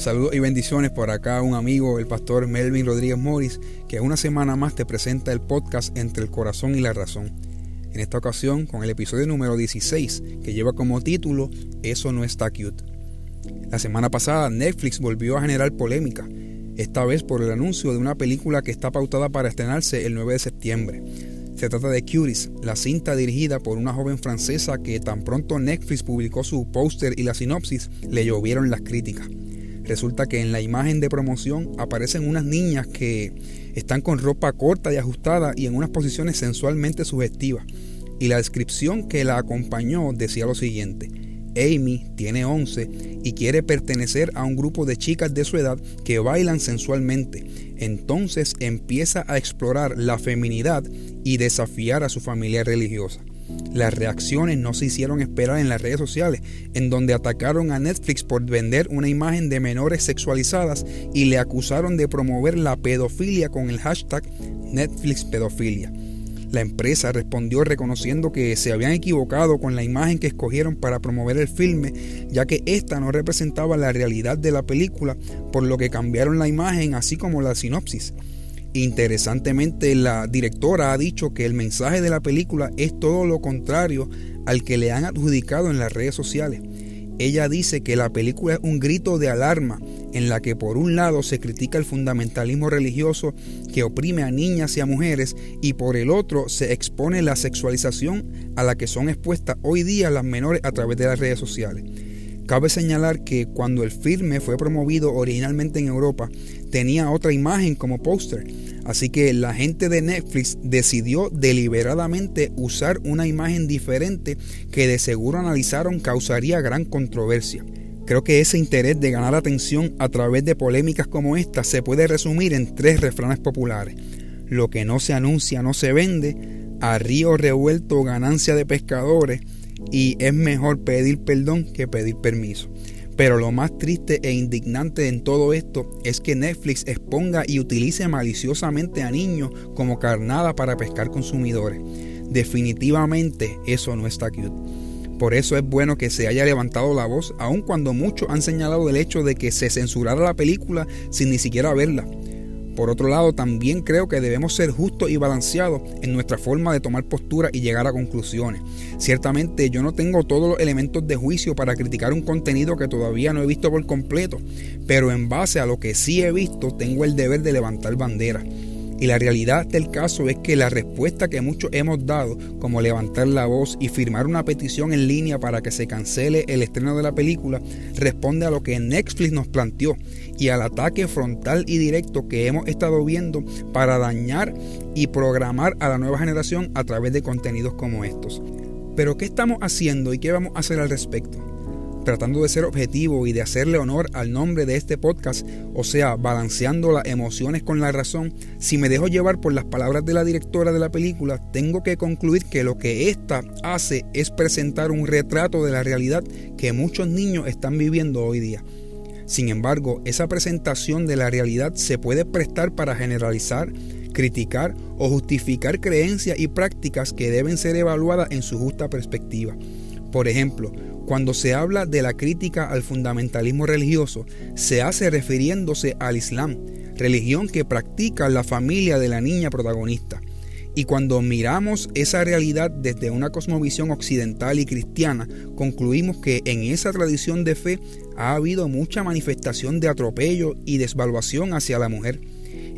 Saludos y bendiciones por acá un amigo, el pastor Melvin Rodríguez Morris, que una semana más te presenta el podcast Entre el Corazón y la Razón. En esta ocasión con el episodio número 16, que lleva como título Eso no está cute. La semana pasada Netflix volvió a generar polémica, esta vez por el anuncio de una película que está pautada para estrenarse el 9 de septiembre. Se trata de Cuties, la cinta dirigida por una joven francesa que tan pronto Netflix publicó su póster y la sinopsis, le llovieron las críticas. Resulta que en la imagen de promoción aparecen unas niñas que están con ropa corta y ajustada y en unas posiciones sensualmente sugestivas. Y la descripción que la acompañó decía lo siguiente. Amy tiene 11 y quiere pertenecer a un grupo de chicas de su edad que bailan sensualmente. Entonces empieza a explorar la feminidad y desafiar a su familia religiosa. Las reacciones no se hicieron esperar en las redes sociales, en donde atacaron a Netflix por vender una imagen de menores sexualizadas y le acusaron de promover la pedofilia con el hashtag Netflix pedofilia. La empresa respondió reconociendo que se habían equivocado con la imagen que escogieron para promover el filme, ya que esta no representaba la realidad de la película, por lo que cambiaron la imagen así como la sinopsis. Interesantemente, la directora ha dicho que el mensaje de la película es todo lo contrario al que le han adjudicado en las redes sociales. Ella dice que la película es un grito de alarma en la que por un lado se critica el fundamentalismo religioso que oprime a niñas y a mujeres y por el otro se expone la sexualización a la que son expuestas hoy día las menores a través de las redes sociales. Cabe señalar que cuando el filme fue promovido originalmente en Europa, tenía otra imagen como póster, así que la gente de Netflix decidió deliberadamente usar una imagen diferente que de seguro analizaron causaría gran controversia. Creo que ese interés de ganar atención a través de polémicas como esta se puede resumir en tres refranes populares. Lo que no se anuncia no se vende, a río revuelto ganancia de pescadores, y es mejor pedir perdón que pedir permiso. Pero lo más triste e indignante en todo esto es que Netflix exponga y utilice maliciosamente a niños como carnada para pescar consumidores. Definitivamente eso no está cute. Por eso es bueno que se haya levantado la voz, aun cuando muchos han señalado el hecho de que se censurara la película sin ni siquiera verla. Por otro lado, también creo que debemos ser justos y balanceados en nuestra forma de tomar postura y llegar a conclusiones. Ciertamente yo no tengo todos los elementos de juicio para criticar un contenido que todavía no he visto por completo, pero en base a lo que sí he visto tengo el deber de levantar bandera. Y la realidad del caso es que la respuesta que muchos hemos dado, como levantar la voz y firmar una petición en línea para que se cancele el estreno de la película, responde a lo que Netflix nos planteó y al ataque frontal y directo que hemos estado viendo para dañar y programar a la nueva generación a través de contenidos como estos. Pero ¿qué estamos haciendo y qué vamos a hacer al respecto? Tratando de ser objetivo y de hacerle honor al nombre de este podcast, o sea, balanceando las emociones con la razón, si me dejo llevar por las palabras de la directora de la película, tengo que concluir que lo que ésta hace es presentar un retrato de la realidad que muchos niños están viviendo hoy día. Sin embargo, esa presentación de la realidad se puede prestar para generalizar, criticar o justificar creencias y prácticas que deben ser evaluadas en su justa perspectiva. Por ejemplo, cuando se habla de la crítica al fundamentalismo religioso, se hace refiriéndose al Islam, religión que practica la familia de la niña protagonista. Y cuando miramos esa realidad desde una cosmovisión occidental y cristiana, concluimos que en esa tradición de fe ha habido mucha manifestación de atropello y desvaluación hacia la mujer.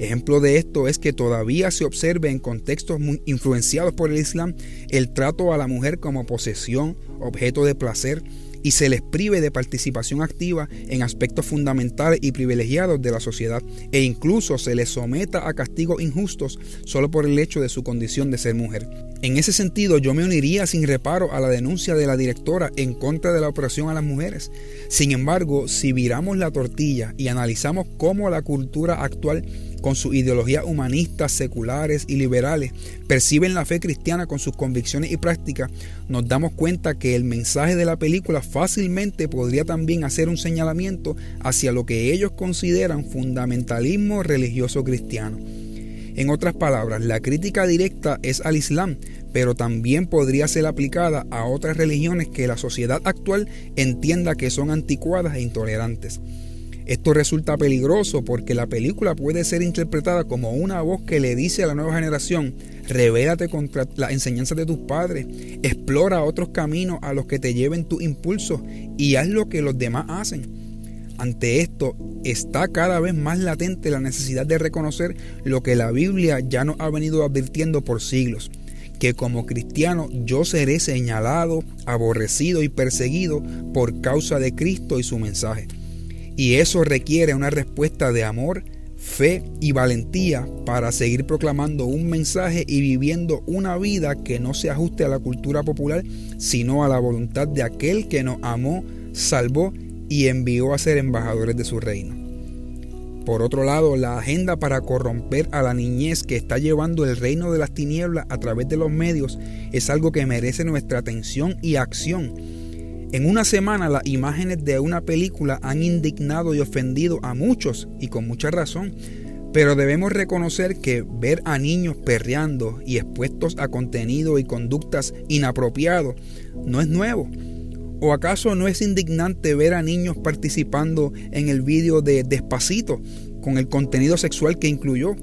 Ejemplo de esto es que todavía se observa en contextos muy influenciados por el Islam el trato a la mujer como posesión, objeto de placer, y se les prive de participación activa en aspectos fundamentales y privilegiados de la sociedad e incluso se les someta a castigos injustos solo por el hecho de su condición de ser mujer. En ese sentido, yo me uniría sin reparo a la denuncia de la directora en contra de la opresión a las mujeres. Sin embargo, si viramos la tortilla y analizamos cómo la cultura actual con sus ideologías humanistas, seculares y liberales, perciben la fe cristiana con sus convicciones y prácticas, nos damos cuenta que el mensaje de la película fácilmente podría también hacer un señalamiento hacia lo que ellos consideran fundamentalismo religioso cristiano. En otras palabras, la crítica directa es al Islam, pero también podría ser aplicada a otras religiones que la sociedad actual entienda que son anticuadas e intolerantes. Esto resulta peligroso porque la película puede ser interpretada como una voz que le dice a la nueva generación, revélate contra las enseñanzas de tus padres, explora otros caminos a los que te lleven tus impulsos y haz lo que los demás hacen. Ante esto está cada vez más latente la necesidad de reconocer lo que la Biblia ya nos ha venido advirtiendo por siglos, que como cristiano yo seré señalado, aborrecido y perseguido por causa de Cristo y su mensaje. Y eso requiere una respuesta de amor, fe y valentía para seguir proclamando un mensaje y viviendo una vida que no se ajuste a la cultura popular, sino a la voluntad de aquel que nos amó, salvó y envió a ser embajadores de su reino. Por otro lado, la agenda para corromper a la niñez que está llevando el reino de las tinieblas a través de los medios es algo que merece nuestra atención y acción en una semana las imágenes de una película han indignado y ofendido a muchos y con mucha razón, pero debemos reconocer que ver a niños perreando y expuestos a contenido y conductas inapropiados no es nuevo. ¿O acaso no es indignante ver a niños participando en el vídeo de Despacito con el contenido sexual que incluyó?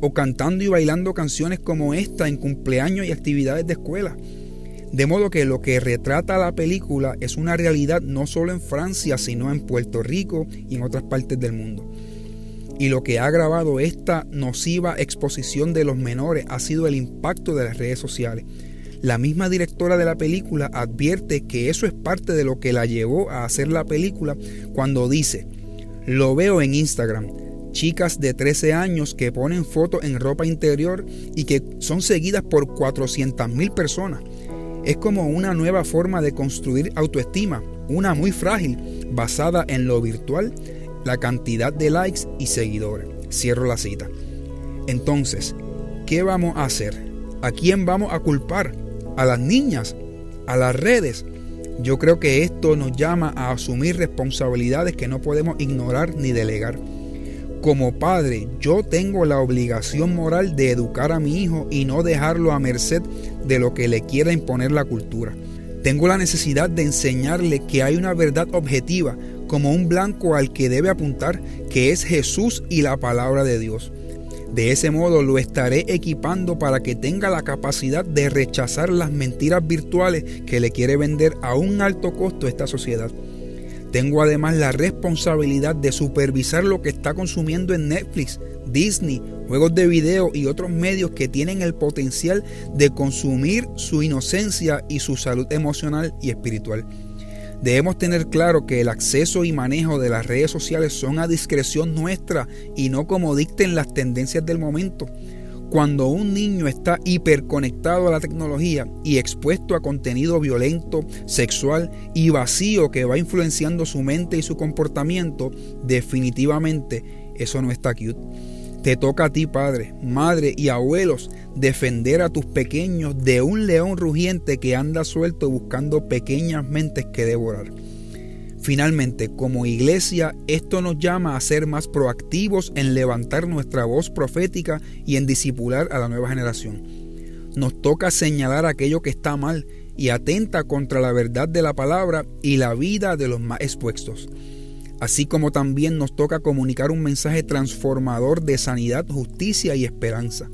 ¿O cantando y bailando canciones como esta en cumpleaños y actividades de escuela? De modo que lo que retrata la película es una realidad no solo en Francia, sino en Puerto Rico y en otras partes del mundo. Y lo que ha agravado esta nociva exposición de los menores ha sido el impacto de las redes sociales. La misma directora de la película advierte que eso es parte de lo que la llevó a hacer la película cuando dice, lo veo en Instagram, chicas de 13 años que ponen fotos en ropa interior y que son seguidas por 400 mil personas. Es como una nueva forma de construir autoestima, una muy frágil, basada en lo virtual, la cantidad de likes y seguidores. Cierro la cita. Entonces, ¿qué vamos a hacer? ¿A quién vamos a culpar? ¿A las niñas? ¿A las redes? Yo creo que esto nos llama a asumir responsabilidades que no podemos ignorar ni delegar. Como padre, yo tengo la obligación moral de educar a mi hijo y no dejarlo a merced de lo que le quiera imponer la cultura. Tengo la necesidad de enseñarle que hay una verdad objetiva, como un blanco al que debe apuntar, que es Jesús y la palabra de Dios. De ese modo lo estaré equipando para que tenga la capacidad de rechazar las mentiras virtuales que le quiere vender a un alto costo esta sociedad. Tengo además la responsabilidad de supervisar lo que está consumiendo en Netflix, Disney, juegos de video y otros medios que tienen el potencial de consumir su inocencia y su salud emocional y espiritual. Debemos tener claro que el acceso y manejo de las redes sociales son a discreción nuestra y no como dicten las tendencias del momento. Cuando un niño está hiperconectado a la tecnología y expuesto a contenido violento, sexual y vacío que va influenciando su mente y su comportamiento, definitivamente eso no está cute. Te toca a ti, padre, madre y abuelos, defender a tus pequeños de un león rugiente que anda suelto buscando pequeñas mentes que devorar. Finalmente, como iglesia, esto nos llama a ser más proactivos en levantar nuestra voz profética y en disipular a la nueva generación. Nos toca señalar aquello que está mal y atenta contra la verdad de la palabra y la vida de los más expuestos. Así como también nos toca comunicar un mensaje transformador de sanidad, justicia y esperanza.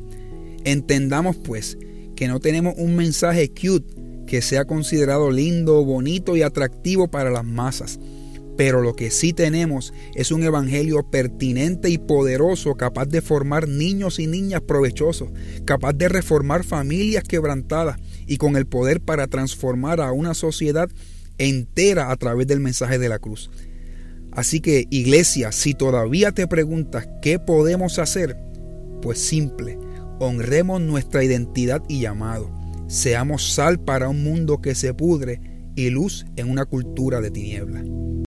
Entendamos pues que no tenemos un mensaje cute que sea considerado lindo, bonito y atractivo para las masas. Pero lo que sí tenemos es un evangelio pertinente y poderoso, capaz de formar niños y niñas provechosos, capaz de reformar familias quebrantadas y con el poder para transformar a una sociedad entera a través del mensaje de la cruz. Así que, iglesia, si todavía te preguntas qué podemos hacer, pues simple, honremos nuestra identidad y llamado Seamos sal para un mundo que se pudre y luz en una cultura de tiniebla.